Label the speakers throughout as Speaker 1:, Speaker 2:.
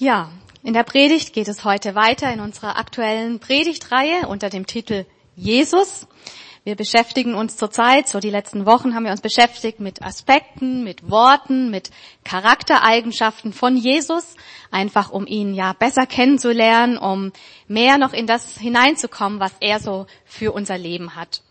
Speaker 1: Ja, in der Predigt geht es heute weiter in unserer aktuellen Predigtreihe unter dem Titel Jesus. Wir beschäftigen uns zurzeit, so die letzten Wochen haben wir uns beschäftigt mit Aspekten, mit Worten, mit Charaktereigenschaften von Jesus, einfach um ihn ja besser kennenzulernen, um mehr noch in das hineinzukommen, was er so für unser Leben hat.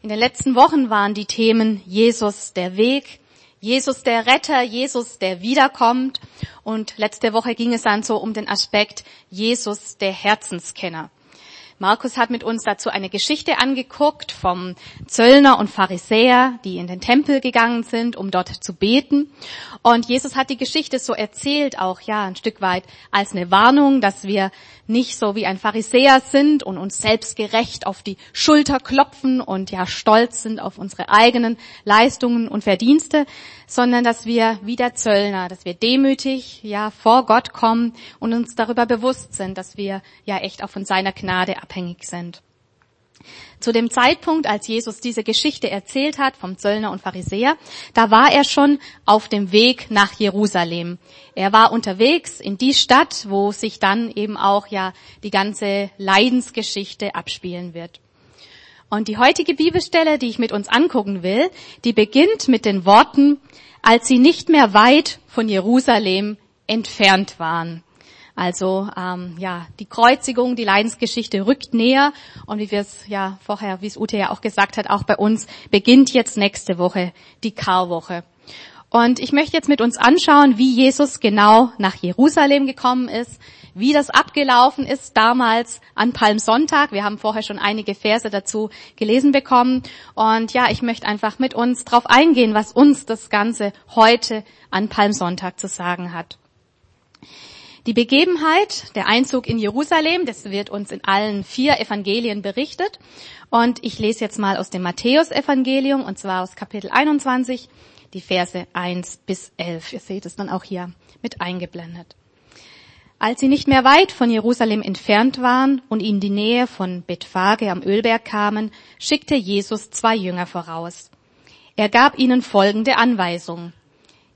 Speaker 1: In den letzten Wochen waren die Themen Jesus der Weg, Jesus der Retter, Jesus der wiederkommt. Und letzte Woche ging es dann so um den Aspekt Jesus der Herzenskenner. Markus hat mit uns dazu eine Geschichte angeguckt vom Zöllner und Pharisäer, die in den Tempel gegangen sind, um dort zu beten. Und Jesus hat die Geschichte so erzählt, auch ja ein Stück weit als eine Warnung, dass wir nicht so wie ein Pharisäer sind und uns selbstgerecht auf die Schulter klopfen und ja stolz sind auf unsere eigenen Leistungen und Verdienste, sondern dass wir wie der Zöllner, dass wir demütig ja vor Gott kommen und uns darüber bewusst sind, dass wir ja echt auch von seiner Gnade abhängig sind. Zu dem Zeitpunkt, als Jesus diese Geschichte erzählt hat vom Zöllner und Pharisäer, da war er schon auf dem Weg nach Jerusalem. Er war unterwegs in die Stadt, wo sich dann eben auch ja die ganze Leidensgeschichte abspielen wird. Und die heutige Bibelstelle, die ich mit uns angucken will, die beginnt mit den Worten, als sie nicht mehr weit von Jerusalem entfernt waren. Also ähm, ja, die Kreuzigung, die Leidensgeschichte rückt näher und wie wir es ja vorher, wie es Ute ja auch gesagt hat, auch bei uns beginnt jetzt nächste Woche die Karwoche. Und ich möchte jetzt mit uns anschauen, wie Jesus genau nach Jerusalem gekommen ist, wie das abgelaufen ist damals an Palmsonntag. Wir haben vorher schon einige Verse dazu gelesen bekommen. Und ja, ich möchte einfach mit uns darauf eingehen, was uns das Ganze heute an Palmsonntag zu sagen hat. Die Begebenheit, der Einzug in Jerusalem, das wird uns in allen vier Evangelien berichtet. Und ich lese jetzt mal aus dem Matthäusevangelium, und zwar aus Kapitel 21, die Verse 1 bis 11. Ihr seht es dann auch hier mit eingeblendet. Als sie nicht mehr weit von Jerusalem entfernt waren und in die Nähe von Bethphage am Ölberg kamen, schickte Jesus zwei Jünger voraus. Er gab ihnen folgende Anweisung.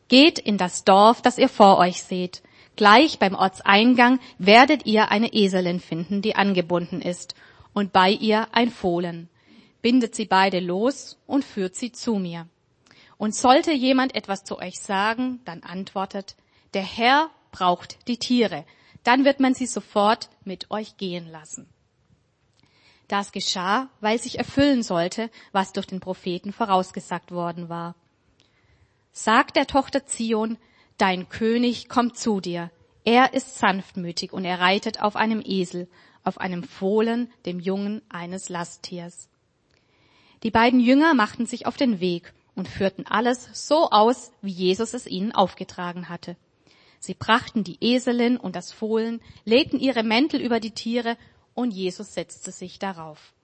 Speaker 1: Geht in das Dorf, das ihr vor euch seht. Gleich beim Ortseingang werdet ihr eine Eselin finden, die angebunden ist, und bei ihr ein Fohlen. Bindet sie beide los und führt sie zu mir. Und sollte jemand etwas zu euch sagen, dann antwortet, der Herr braucht die Tiere. Dann wird man sie sofort mit euch gehen lassen. Das geschah, weil sich erfüllen sollte, was durch den Propheten vorausgesagt worden war. Sagt der Tochter Zion, Dein König kommt zu dir. Er ist sanftmütig und er reitet auf einem Esel, auf einem Fohlen, dem Jungen eines Lasttiers. Die beiden Jünger machten sich auf den Weg und führten alles so aus, wie Jesus es ihnen aufgetragen hatte. Sie brachten die Eselin und das Fohlen, legten ihre Mäntel über die Tiere und Jesus setzte sich darauf.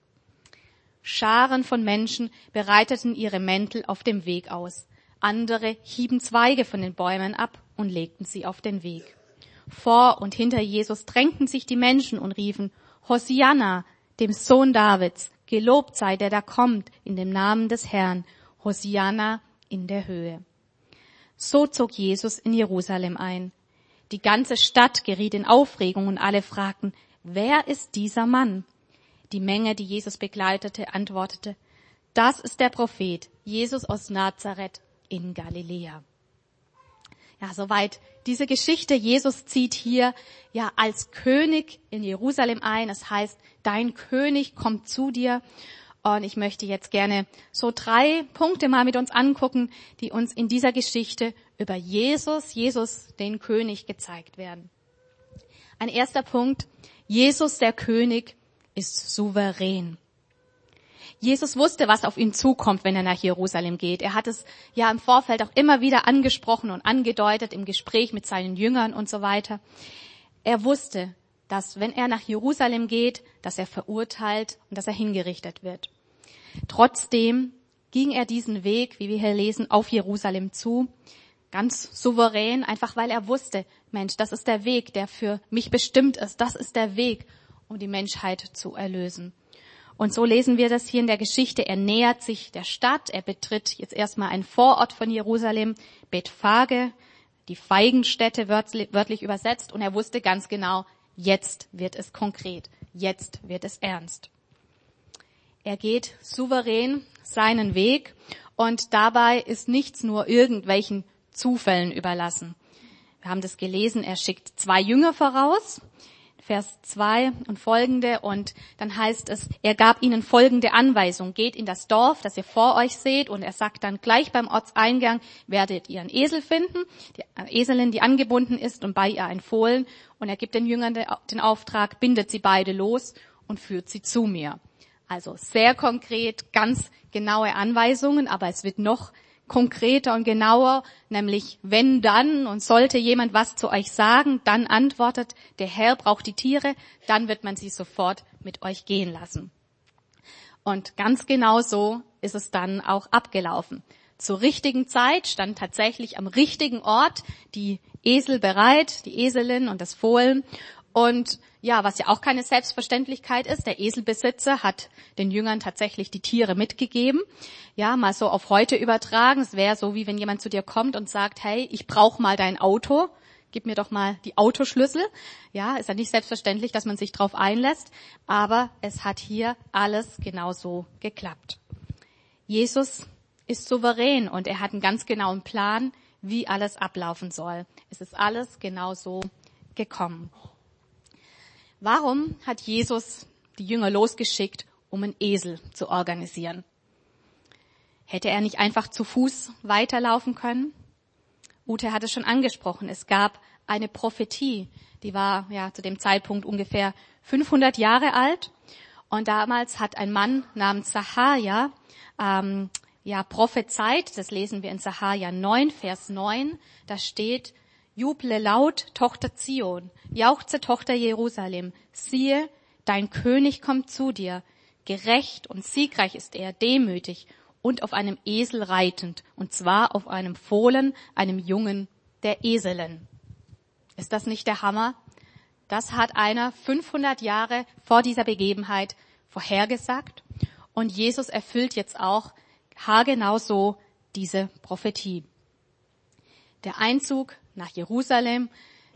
Speaker 1: Scharen von Menschen bereiteten ihre Mäntel auf dem Weg aus. Andere hieben Zweige von den Bäumen ab und legten sie auf den Weg. Vor und hinter Jesus drängten sich die Menschen und riefen, Hosianna, dem Sohn Davids, gelobt sei der da kommt in dem Namen des Herrn, Hosianna in der Höhe. So zog Jesus in Jerusalem ein. Die ganze Stadt geriet in Aufregung und alle fragten, wer ist dieser Mann? Die Menge, die Jesus begleitete, antwortete, das ist der Prophet, Jesus aus Nazareth in Galiläa. Ja, soweit diese Geschichte. Jesus zieht hier ja als König in Jerusalem ein. Das heißt, dein König kommt zu dir. Und ich möchte jetzt gerne so drei Punkte mal mit uns angucken, die uns in dieser Geschichte über Jesus, Jesus den König gezeigt werden. Ein erster Punkt. Jesus der König ist souverän. Jesus wusste, was auf ihn zukommt, wenn er nach Jerusalem geht. Er hat es ja im Vorfeld auch immer wieder angesprochen und angedeutet im Gespräch mit seinen Jüngern und so weiter. Er wusste, dass wenn er nach Jerusalem geht, dass er verurteilt und dass er hingerichtet wird. Trotzdem ging er diesen Weg, wie wir hier lesen, auf Jerusalem zu, ganz souverän, einfach weil er wusste, Mensch, das ist der Weg, der für mich bestimmt ist, das ist der Weg, um die Menschheit zu erlösen. Und so lesen wir das hier in der Geschichte. Er nähert sich der Stadt. Er betritt jetzt erstmal einen Vorort von Jerusalem, Bethphage. die Feigenstätte wörtlich übersetzt und er wusste ganz genau, jetzt wird es konkret, jetzt wird es ernst. Er geht souverän seinen Weg und dabei ist nichts nur irgendwelchen Zufällen überlassen. Wir haben das gelesen, er schickt zwei Jünger voraus, Vers 2 und folgende, und dann heißt es, er gab ihnen folgende Anweisung, geht in das Dorf, das ihr vor euch seht, und er sagt dann gleich beim Ortseingang, werdet ihr einen Esel finden, die Eselin, die angebunden ist, und bei ihr ein Fohlen, und er gibt den Jüngern den Auftrag, bindet sie beide los und führt sie zu mir. Also sehr konkret, ganz genaue Anweisungen, aber es wird noch konkreter und genauer, nämlich wenn dann und sollte jemand was zu euch sagen, dann antwortet, der Herr braucht die Tiere, dann wird man sie sofort mit euch gehen lassen. Und ganz genau so ist es dann auch abgelaufen. Zur richtigen Zeit stand tatsächlich am richtigen Ort die Esel bereit, die Eselin und das Fohlen. Und ja, was ja auch keine Selbstverständlichkeit ist, der Eselbesitzer hat den Jüngern tatsächlich die Tiere mitgegeben. Ja, mal so auf heute übertragen. Es wäre so, wie wenn jemand zu dir kommt und sagt, hey, ich brauche mal dein Auto. Gib mir doch mal die Autoschlüssel. Ja, ist ja nicht selbstverständlich, dass man sich drauf einlässt. Aber es hat hier alles genauso geklappt. Jesus ist souverän und er hat einen ganz genauen Plan, wie alles ablaufen soll. Es ist alles genauso gekommen. Warum hat Jesus die Jünger losgeschickt, um einen Esel zu organisieren? Hätte er nicht einfach zu Fuß weiterlaufen können? Ute hat es schon angesprochen. Es gab eine Prophetie, die war ja zu dem Zeitpunkt ungefähr 500 Jahre alt. Und damals hat ein Mann namens Sahaja ähm, ja prophezeit. Das lesen wir in Sahaja 9, Vers 9. Da steht: Juble laut, Tochter Zion, jauchze, Tochter Jerusalem. Siehe, dein König kommt zu dir. Gerecht und siegreich ist er, demütig und auf einem Esel reitend, und zwar auf einem Fohlen, einem Jungen der Eselen. Ist das nicht der Hammer? Das hat einer 500 Jahre vor dieser Begebenheit vorhergesagt und Jesus erfüllt jetzt auch haargenau so diese Prophetie. Der Einzug nach Jerusalem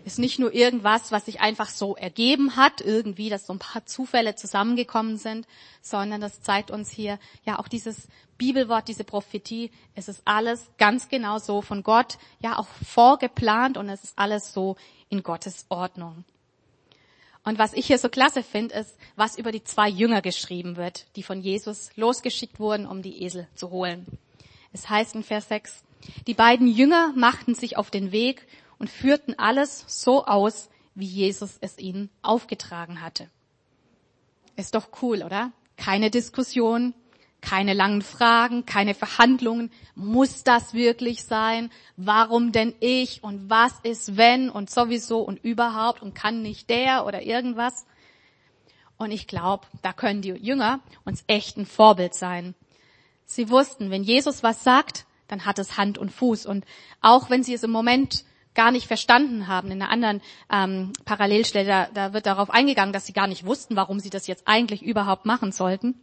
Speaker 1: ist nicht nur irgendwas, was sich einfach so ergeben hat, irgendwie, dass so ein paar Zufälle zusammengekommen sind, sondern das zeigt uns hier ja auch dieses Bibelwort, diese Prophetie. Es ist alles ganz genau so von Gott, ja auch vorgeplant und es ist alles so in Gottes Ordnung. Und was ich hier so klasse finde, ist, was über die zwei Jünger geschrieben wird, die von Jesus losgeschickt wurden, um die Esel zu holen. Es heißt in Vers 6, die beiden Jünger machten sich auf den Weg und führten alles so aus, wie Jesus es ihnen aufgetragen hatte. Ist doch cool, oder? Keine Diskussion, keine langen Fragen, keine Verhandlungen. Muss das wirklich sein? Warum denn ich? Und was ist wenn? Und sowieso und überhaupt? Und kann nicht der oder irgendwas? Und ich glaube, da können die Jünger uns echt ein Vorbild sein. Sie wussten, wenn Jesus was sagt, dann hat es Hand und Fuß. Und auch wenn sie es im Moment gar nicht verstanden haben, in einer anderen ähm, Parallelstelle, da, da wird darauf eingegangen, dass sie gar nicht wussten, warum sie das jetzt eigentlich überhaupt machen sollten.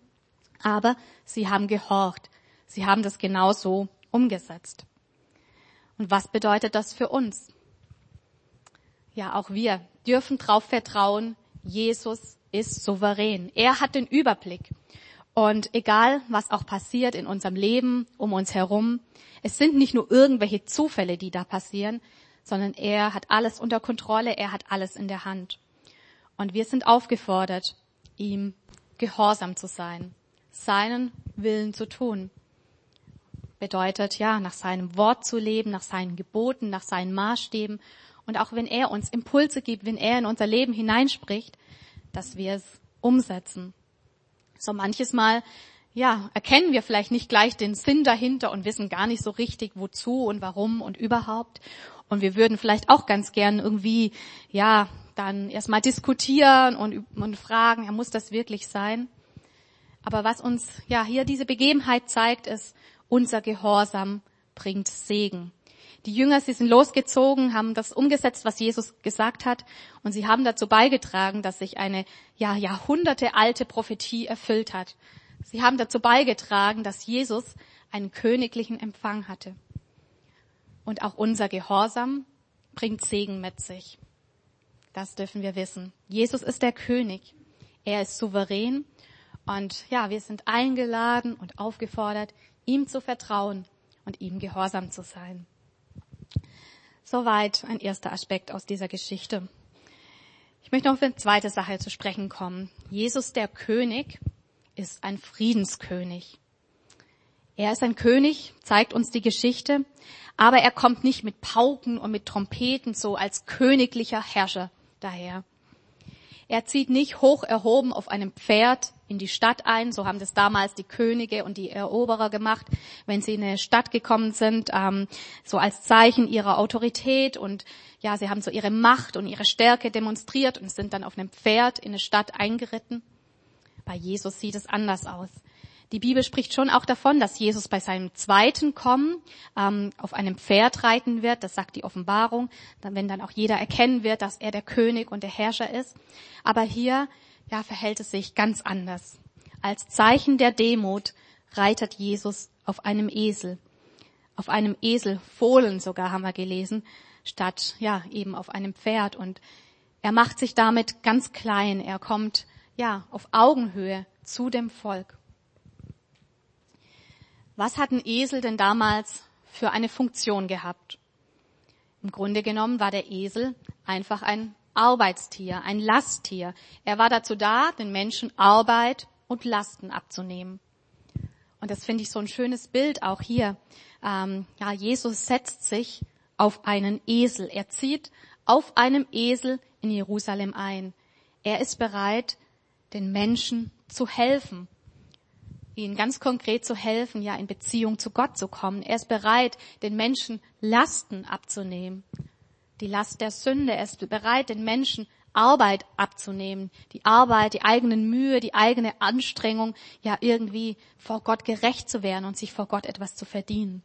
Speaker 1: Aber sie haben gehorcht. Sie haben das genauso umgesetzt. Und was bedeutet das für uns? Ja, auch wir dürfen darauf vertrauen, Jesus ist souverän. Er hat den Überblick. Und egal, was auch passiert in unserem Leben, um uns herum, es sind nicht nur irgendwelche Zufälle, die da passieren, sondern er hat alles unter Kontrolle, er hat alles in der Hand. Und wir sind aufgefordert, ihm gehorsam zu sein, seinen Willen zu tun. Bedeutet ja, nach seinem Wort zu leben, nach seinen Geboten, nach seinen Maßstäben. Und auch wenn er uns Impulse gibt, wenn er in unser Leben hineinspricht, dass wir es umsetzen. So manches Mal, ja, erkennen wir vielleicht nicht gleich den Sinn dahinter und wissen gar nicht so richtig, wozu und warum und überhaupt. Und wir würden vielleicht auch ganz gern irgendwie, ja, dann erstmal diskutieren und, und fragen, muss das wirklich sein? Aber was uns, ja, hier diese Begebenheit zeigt, ist, unser Gehorsam bringt Segen. Die Jünger, sie sind losgezogen, haben das umgesetzt, was Jesus gesagt hat, und sie haben dazu beigetragen, dass sich eine ja, Jahrhunderte alte Prophetie erfüllt hat. Sie haben dazu beigetragen, dass Jesus einen königlichen Empfang hatte. Und auch unser Gehorsam bringt Segen mit sich. Das dürfen wir wissen. Jesus ist der König. Er ist souverän. Und ja, wir sind eingeladen und aufgefordert, ihm zu vertrauen und ihm gehorsam zu sein. Soweit ein erster Aspekt aus dieser Geschichte. Ich möchte noch auf eine zweite Sache zu sprechen kommen. Jesus der König ist ein Friedenskönig. Er ist ein König, zeigt uns die Geschichte, aber er kommt nicht mit Pauken und mit Trompeten so als königlicher Herrscher daher. Er zieht nicht hoch erhoben auf einem Pferd in die Stadt ein. So haben das damals die Könige und die Eroberer gemacht, wenn sie in eine Stadt gekommen sind, ähm, so als Zeichen ihrer Autorität und ja, sie haben so ihre Macht und ihre Stärke demonstriert und sind dann auf einem Pferd in eine Stadt eingeritten. Bei Jesus sieht es anders aus. Die Bibel spricht schon auch davon, dass Jesus bei seinem zweiten Kommen ähm, auf einem Pferd reiten wird. Das sagt die Offenbarung, wenn dann auch jeder erkennen wird, dass er der König und der Herrscher ist. Aber hier ja, verhält es sich ganz anders. Als Zeichen der Demut reitet Jesus auf einem Esel. Auf einem Esel, Fohlen sogar haben wir gelesen, statt ja eben auf einem Pferd. Und er macht sich damit ganz klein. Er kommt ja auf Augenhöhe zu dem Volk. Was hat ein Esel denn damals für eine Funktion gehabt? Im Grunde genommen war der Esel einfach ein Arbeitstier, ein Lasttier. Er war dazu da, den Menschen Arbeit und Lasten abzunehmen. Und das finde ich so ein schönes Bild auch hier. Ähm, ja, Jesus setzt sich auf einen Esel. Er zieht auf einem Esel in Jerusalem ein. Er ist bereit, den Menschen zu helfen ihnen ganz konkret zu helfen, ja in Beziehung zu Gott zu kommen. Er ist bereit, den Menschen Lasten abzunehmen. Die Last der Sünde. Er ist bereit, den Menschen Arbeit abzunehmen. Die Arbeit, die eigenen Mühe, die eigene Anstrengung, ja irgendwie vor Gott gerecht zu werden und sich vor Gott etwas zu verdienen.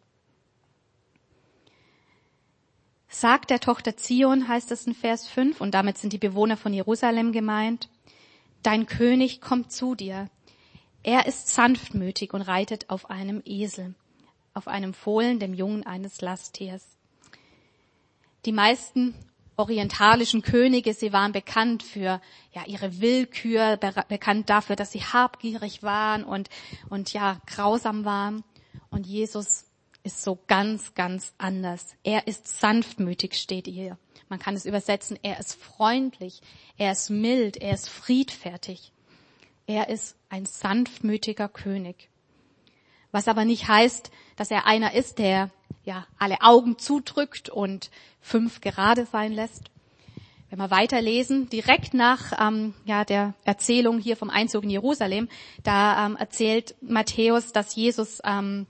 Speaker 1: Sagt der Tochter Zion, heißt es in Vers 5, und damit sind die Bewohner von Jerusalem gemeint, dein König kommt zu dir, er ist sanftmütig und reitet auf einem Esel, auf einem Fohlen, dem Jungen eines Lasttiers. Die meisten orientalischen Könige, sie waren bekannt für ja ihre Willkür, bekannt dafür, dass sie habgierig waren und und ja grausam waren. Und Jesus ist so ganz, ganz anders. Er ist sanftmütig, steht hier. Man kann es übersetzen. Er ist freundlich. Er ist mild. Er ist friedfertig. Er ist ein sanftmütiger König. Was aber nicht heißt, dass er einer ist, der ja alle Augen zudrückt und fünf gerade sein lässt. Wenn wir weiterlesen, direkt nach ähm, ja, der Erzählung hier vom Einzug in Jerusalem, da ähm, erzählt Matthäus, dass Jesus ähm,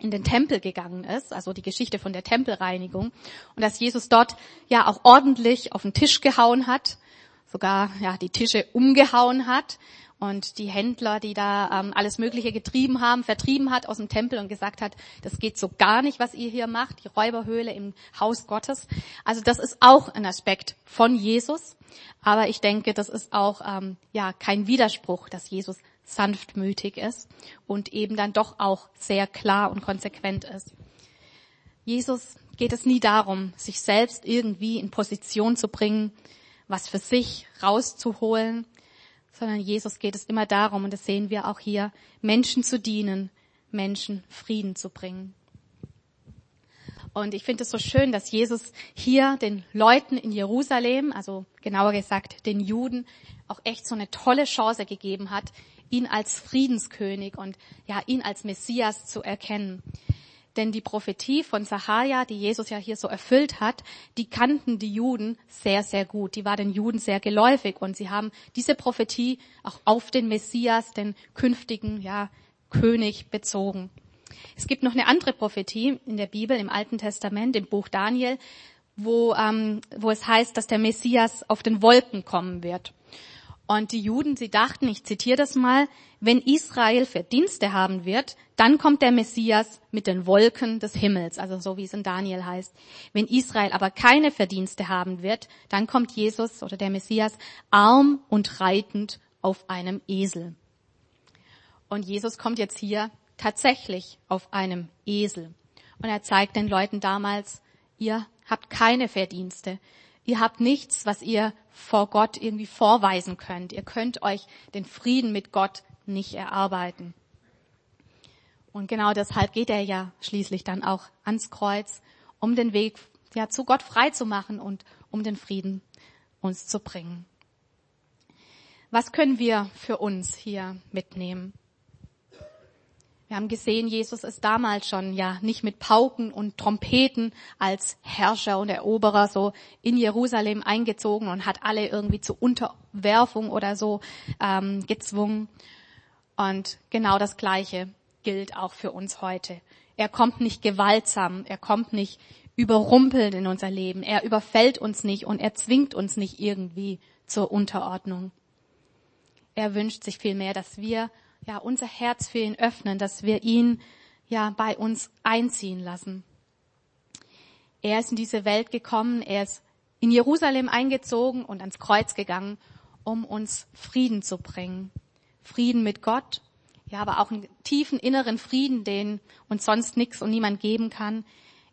Speaker 1: in den Tempel gegangen ist, also die Geschichte von der Tempelreinigung, und dass Jesus dort ja auch ordentlich auf den Tisch gehauen hat, sogar ja die Tische umgehauen hat und die Händler, die da ähm, alles Mögliche getrieben haben, vertrieben hat aus dem Tempel und gesagt hat, das geht so gar nicht, was ihr hier macht, die Räuberhöhle im Haus Gottes. Also das ist auch ein Aspekt von Jesus, aber ich denke, das ist auch ähm, ja kein Widerspruch, dass Jesus sanftmütig ist und eben dann doch auch sehr klar und konsequent ist. Jesus geht es nie darum, sich selbst irgendwie in Position zu bringen, was für sich rauszuholen, sondern Jesus geht es immer darum, und das sehen wir auch hier, Menschen zu dienen, Menschen Frieden zu bringen. Und ich finde es so schön, dass Jesus hier den Leuten in Jerusalem, also genauer gesagt den Juden, auch echt so eine tolle Chance gegeben hat, ihn als Friedenskönig und ja, ihn als Messias zu erkennen. Denn die Prophetie von Sahaja, die Jesus ja hier so erfüllt hat, die kannten die Juden sehr, sehr gut. Die war den Juden sehr geläufig und sie haben diese Prophetie auch auf den Messias, den künftigen, ja, König bezogen. Es gibt noch eine andere Prophetie in der Bibel, im Alten Testament, im Buch Daniel, wo, ähm, wo es heißt, dass der Messias auf den Wolken kommen wird. Und die Juden, sie dachten, ich zitiere das mal, wenn Israel Verdienste haben wird, dann kommt der Messias mit den Wolken des Himmels, also so wie es in Daniel heißt. Wenn Israel aber keine Verdienste haben wird, dann kommt Jesus oder der Messias arm und reitend auf einem Esel. Und Jesus kommt jetzt hier tatsächlich auf einem Esel. Und er zeigt den Leuten damals, ihr habt keine Verdienste. Ihr habt nichts, was ihr vor Gott irgendwie vorweisen könnt. Ihr könnt euch den Frieden mit Gott nicht erarbeiten. Und genau deshalb geht er ja schließlich dann auch ans Kreuz, um den Weg ja, zu Gott frei zu machen und um den Frieden uns zu bringen. Was können wir für uns hier mitnehmen? Wir haben gesehen, Jesus ist damals schon ja nicht mit Pauken und Trompeten als Herrscher und Eroberer so in Jerusalem eingezogen und hat alle irgendwie zur Unterwerfung oder so ähm, gezwungen. Und genau das Gleiche gilt auch für uns heute. Er kommt nicht gewaltsam, er kommt nicht überrumpelnd in unser Leben, er überfällt uns nicht und er zwingt uns nicht irgendwie zur Unterordnung. Er wünscht sich vielmehr, dass wir ja unser Herz für ihn öffnen, dass wir ihn ja bei uns einziehen lassen. Er ist in diese Welt gekommen, er ist in Jerusalem eingezogen und ans Kreuz gegangen, um uns Frieden zu bringen. Frieden mit Gott, ja, aber auch einen tiefen inneren Frieden, den uns sonst nichts und niemand geben kann.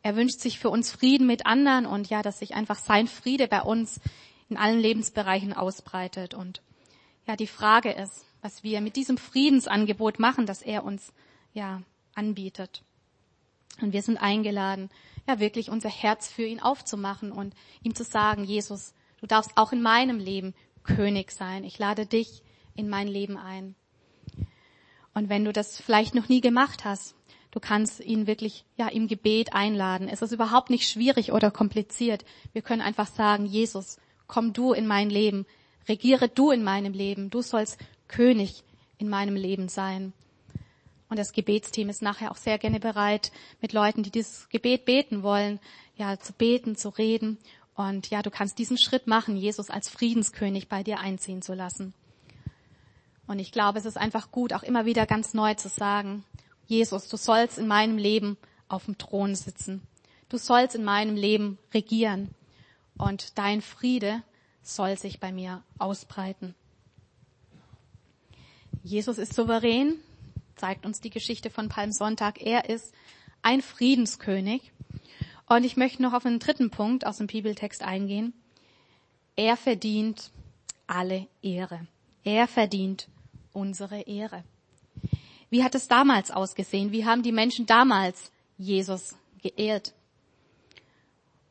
Speaker 1: Er wünscht sich für uns Frieden mit anderen und ja, dass sich einfach sein Friede bei uns in allen Lebensbereichen ausbreitet. Und ja, die Frage ist, was wir mit diesem Friedensangebot machen, das er uns ja anbietet. Und wir sind eingeladen, ja wirklich unser Herz für ihn aufzumachen und ihm zu sagen, Jesus, du darfst auch in meinem Leben König sein. Ich lade dich in mein Leben ein. Und wenn du das vielleicht noch nie gemacht hast, du kannst ihn wirklich ja im Gebet einladen. Es ist überhaupt nicht schwierig oder kompliziert. Wir können einfach sagen, Jesus, komm du in mein Leben, regiere du in meinem Leben. Du sollst König in meinem Leben sein. Und das Gebetsteam ist nachher auch sehr gerne bereit, mit Leuten, die dieses Gebet beten wollen, ja, zu beten, zu reden. Und ja, du kannst diesen Schritt machen, Jesus als Friedenskönig bei dir einziehen zu lassen. Und ich glaube, es ist einfach gut, auch immer wieder ganz neu zu sagen, Jesus, du sollst in meinem Leben auf dem Thron sitzen. Du sollst in meinem Leben regieren. Und dein Friede soll sich bei mir ausbreiten. Jesus ist souverän, zeigt uns die Geschichte von Palmsonntag. Er ist ein Friedenskönig. Und ich möchte noch auf einen dritten Punkt aus dem Bibeltext eingehen. Er verdient alle Ehre. Er verdient unsere Ehre. Wie hat es damals ausgesehen? Wie haben die Menschen damals Jesus geehrt?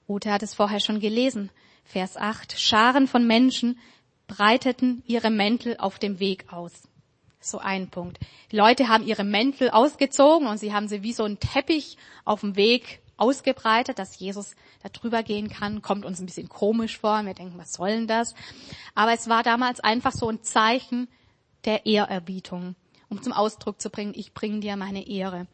Speaker 1: Ute hat es vorher schon gelesen. Vers 8. Scharen von Menschen breiteten ihre Mäntel auf dem Weg aus. So ein Punkt. Die Leute haben ihre Mäntel ausgezogen und sie haben sie wie so ein Teppich auf dem Weg ausgebreitet, dass Jesus da drüber gehen kann. Kommt uns ein bisschen komisch vor. Wir denken, was soll denn das? Aber es war damals einfach so ein Zeichen der Ehrerbietung, um zum Ausdruck zu bringen, ich bringe dir meine Ehre.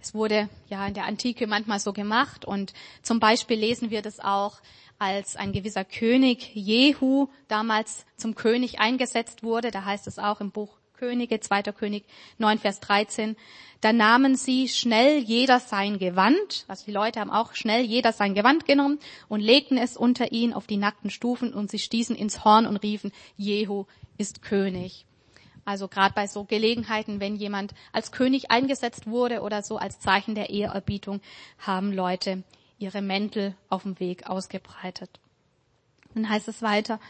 Speaker 1: Es wurde ja in der Antike manchmal so gemacht und zum Beispiel lesen wir das auch, als ein gewisser König Jehu damals zum König eingesetzt wurde. Da heißt es auch im Buch Könige, 2. König 9, Vers 13. Da nahmen sie schnell jeder sein Gewand, also die Leute haben auch schnell jeder sein Gewand genommen und legten es unter ihn auf die nackten Stufen und sie stießen ins Horn und riefen, Jehu ist König. Also gerade bei so Gelegenheiten, wenn jemand als König eingesetzt wurde oder so als Zeichen der Ehrerbietung, haben Leute ihre Mäntel auf dem Weg ausgebreitet. Dann heißt es weiter,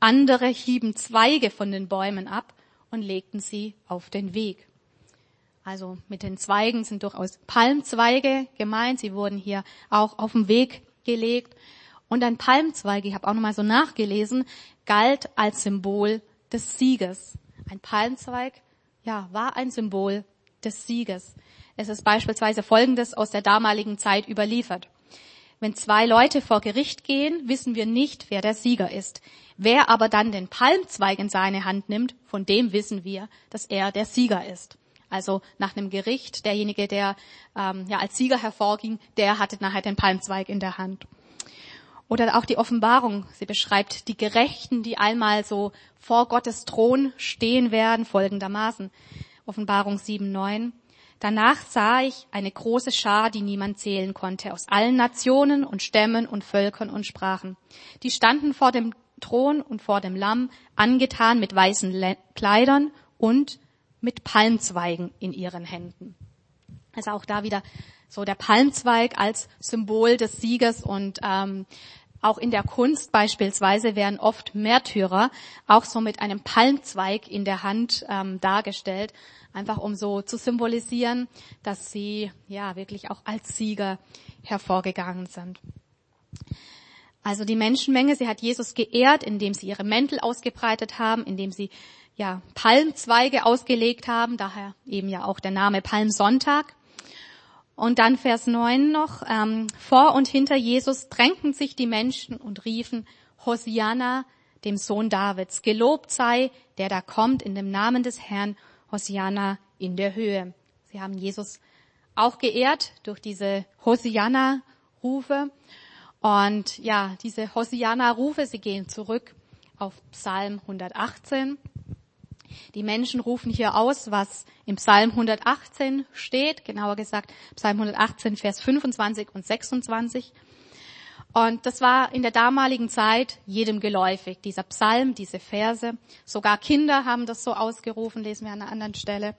Speaker 1: andere hieben Zweige von den Bäumen ab und legten sie auf den Weg. Also mit den Zweigen sind durchaus Palmzweige gemeint. Sie wurden hier auch auf den Weg gelegt. Und ein Palmzweig, ich habe auch nochmal so nachgelesen, galt als Symbol des Sieges. Ein Palmzweig, ja, war ein Symbol des Sieges. Es ist beispielsweise Folgendes aus der damaligen Zeit überliefert. Wenn zwei Leute vor Gericht gehen, wissen wir nicht, wer der Sieger ist. Wer aber dann den Palmzweig in seine Hand nimmt, von dem wissen wir, dass er der Sieger ist. Also nach einem Gericht, derjenige, der ähm, ja als Sieger hervorging, der hatte nachher den Palmzweig in der Hand. Oder auch die Offenbarung. Sie beschreibt die Gerechten, die einmal so vor Gottes Thron stehen werden, folgendermaßen. Offenbarung 7, 9. Danach sah ich eine große Schar, die niemand zählen konnte, aus allen Nationen und Stämmen und Völkern und Sprachen. Die standen vor dem Thron und vor dem Lamm, angetan mit weißen Kleidern und mit Palmzweigen in ihren Händen. Also auch da wieder so der Palmzweig als Symbol des Siegers und ähm, auch in der Kunst beispielsweise werden oft Märtyrer auch so mit einem Palmzweig in der Hand ähm, dargestellt, einfach um so zu symbolisieren, dass sie ja wirklich auch als Sieger hervorgegangen sind. Also die Menschenmenge, sie hat Jesus geehrt, indem sie ihre Mäntel ausgebreitet haben, indem sie ja Palmzweige ausgelegt haben, daher eben ja auch der Name Palmsonntag. Und dann Vers 9 noch, ähm, vor und hinter Jesus drängten sich die Menschen und riefen, Hosianna, dem Sohn Davids, gelobt sei, der da kommt in dem Namen des Herrn, Hosianna in der Höhe. Sie haben Jesus auch geehrt durch diese Hosianna-Rufe. Und ja, diese Hosianna-Rufe, sie gehen zurück auf Psalm 118. Die Menschen rufen hier aus, was im Psalm 118 steht, genauer gesagt Psalm 118, Vers 25 und 26. Und das war in der damaligen Zeit jedem geläufig, dieser Psalm, diese Verse. Sogar Kinder haben das so ausgerufen, lesen wir an einer anderen Stelle.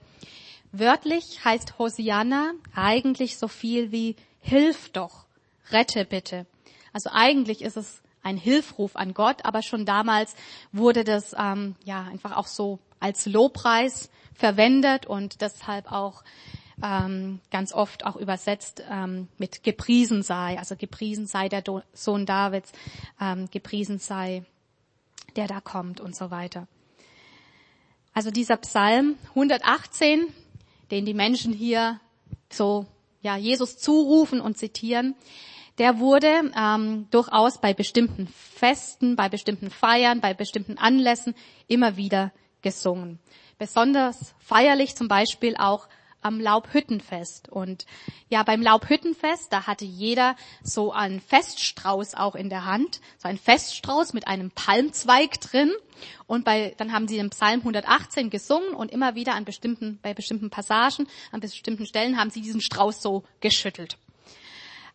Speaker 1: Wörtlich heißt Hosianna eigentlich so viel wie Hilf doch, rette bitte. Also eigentlich ist es ein Hilfruf an Gott, aber schon damals wurde das ähm, ja einfach auch so als Lobpreis verwendet und deshalb auch ähm, ganz oft auch übersetzt ähm, mit gepriesen sei, also gepriesen sei der Do Sohn Davids, ähm, gepriesen sei der da kommt und so weiter. Also dieser Psalm 118, den die Menschen hier so ja Jesus zurufen und zitieren, der wurde ähm, durchaus bei bestimmten Festen, bei bestimmten Feiern, bei bestimmten Anlässen immer wieder gesungen. Besonders feierlich zum Beispiel auch am Laubhüttenfest. Und ja, beim Laubhüttenfest, da hatte jeder so einen Feststrauß auch in der Hand, so ein Feststrauß mit einem Palmzweig drin. Und bei, dann haben sie den Psalm 118 gesungen und immer wieder an bestimmten, bei bestimmten Passagen, an bestimmten Stellen haben sie diesen Strauß so geschüttelt.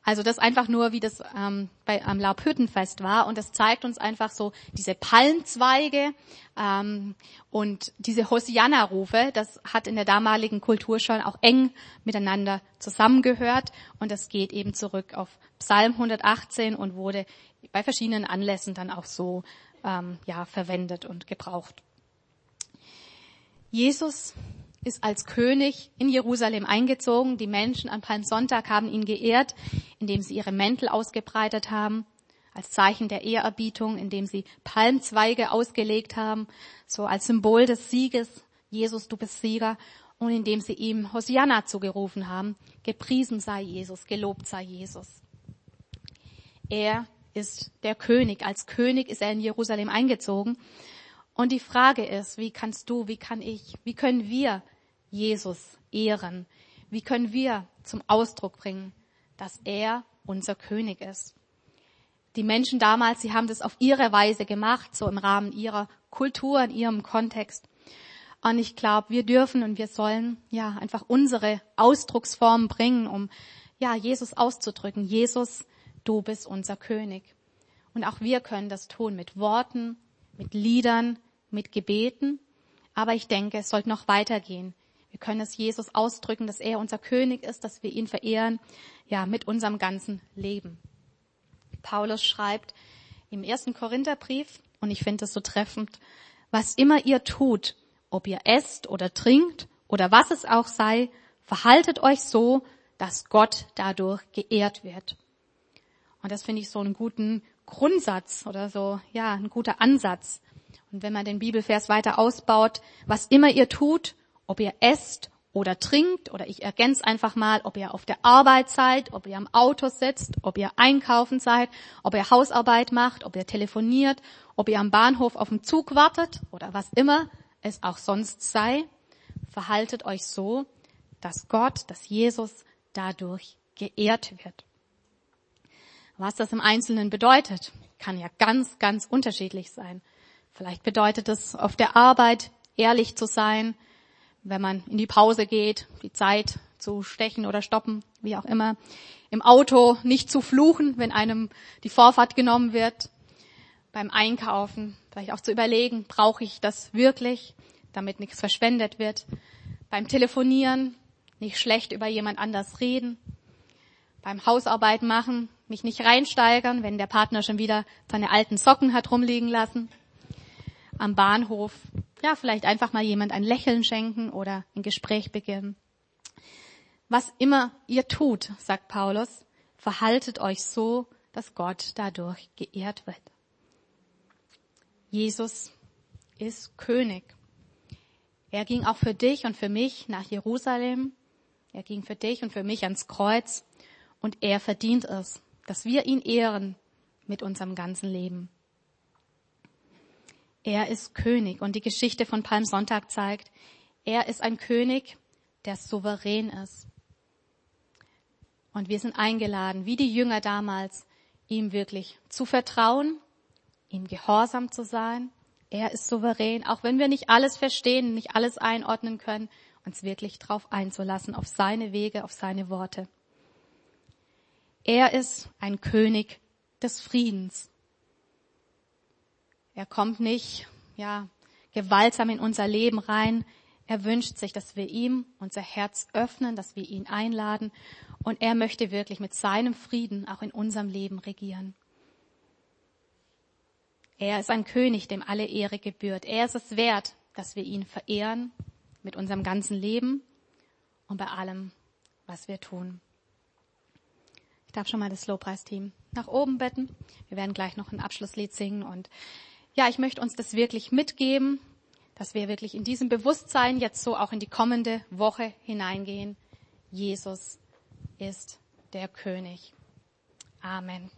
Speaker 1: Also das einfach nur, wie das ähm, bei, am Laubhüttenfest war. Und das zeigt uns einfach so diese Palmzweige ähm, und diese Hosianna-Rufe. Das hat in der damaligen Kultur schon auch eng miteinander zusammengehört. Und das geht eben zurück auf Psalm 118 und wurde bei verschiedenen Anlässen dann auch so ähm, ja, verwendet und gebraucht. Jesus ist als König in Jerusalem eingezogen. Die Menschen am Palmsonntag haben ihn geehrt, indem sie ihre Mäntel ausgebreitet haben, als Zeichen der Ehrerbietung, indem sie Palmzweige ausgelegt haben, so als Symbol des Sieges. Jesus, du bist Sieger. Und indem sie ihm Hosianna zugerufen haben. Gepriesen sei Jesus, gelobt sei Jesus. Er ist der König. Als König ist er in Jerusalem eingezogen. Und die Frage ist, wie kannst du, wie kann ich, wie können wir Jesus ehren? Wie können wir zum Ausdruck bringen, dass er unser König ist? Die Menschen damals, sie haben das auf ihre Weise gemacht, so im Rahmen ihrer Kultur, in ihrem Kontext. Und ich glaube, wir dürfen und wir sollen ja einfach unsere Ausdrucksform bringen, um ja Jesus auszudrücken. Jesus, du bist unser König. Und auch wir können das tun mit Worten, mit Liedern, mit Gebeten. Aber ich denke, es sollte noch weitergehen. Wir können es Jesus ausdrücken, dass er unser König ist, dass wir ihn verehren, ja, mit unserem ganzen Leben. Paulus schreibt im ersten Korintherbrief, und ich finde es so treffend, was immer ihr tut, ob ihr esst oder trinkt oder was es auch sei, verhaltet euch so, dass Gott dadurch geehrt wird. Und das finde ich so einen guten Grundsatz oder so, ja, ein guter Ansatz. Und wenn man den Bibelvers weiter ausbaut, was immer ihr tut, ob ihr esst oder trinkt oder ich ergänze einfach mal, ob ihr auf der Arbeit seid, ob ihr am Auto sitzt, ob ihr einkaufen seid, ob ihr Hausarbeit macht, ob ihr telefoniert, ob ihr am Bahnhof auf den Zug wartet oder was immer es auch sonst sei, verhaltet euch so, dass Gott, dass Jesus dadurch geehrt wird. Was das im Einzelnen bedeutet, kann ja ganz, ganz unterschiedlich sein. Vielleicht bedeutet es auf der Arbeit ehrlich zu sein, wenn man in die Pause geht, die Zeit zu stechen oder stoppen, wie auch immer. Im Auto nicht zu fluchen, wenn einem die Vorfahrt genommen wird. Beim Einkaufen vielleicht auch zu überlegen, brauche ich das wirklich, damit nichts verschwendet wird. Beim Telefonieren nicht schlecht über jemand anders reden, beim Hausarbeit machen, mich nicht reinsteigern, wenn der Partner schon wieder seine alten Socken hat rumliegen lassen. Am Bahnhof, ja, vielleicht einfach mal jemand ein Lächeln schenken oder ein Gespräch beginnen. Was immer ihr tut, sagt Paulus, verhaltet euch so, dass Gott dadurch geehrt wird. Jesus ist König. Er ging auch für dich und für mich nach Jerusalem. Er ging für dich und für mich ans Kreuz. Und er verdient es, dass wir ihn ehren mit unserem ganzen Leben. Er ist König und die Geschichte von Palmsonntag zeigt, er ist ein König, der souverän ist. Und wir sind eingeladen, wie die Jünger damals, ihm wirklich zu vertrauen, ihm gehorsam zu sein. Er ist souverän, auch wenn wir nicht alles verstehen, nicht alles einordnen können, uns wirklich darauf einzulassen, auf seine Wege, auf seine Worte. Er ist ein König des Friedens. Er kommt nicht, ja, gewaltsam in unser Leben rein. Er wünscht sich, dass wir ihm unser Herz öffnen, dass wir ihn einladen. Und er möchte wirklich mit seinem Frieden auch in unserem Leben regieren. Er ist ein König, dem alle Ehre gebührt. Er ist es wert, dass wir ihn verehren mit unserem ganzen Leben und bei allem, was wir tun darf schon mal das Lobpreisteam nach oben betten. Wir werden gleich noch ein Abschlusslied singen und ja, ich möchte uns das wirklich mitgeben, dass wir wirklich in diesem Bewusstsein jetzt so auch in die kommende Woche hineingehen. Jesus ist der König. Amen.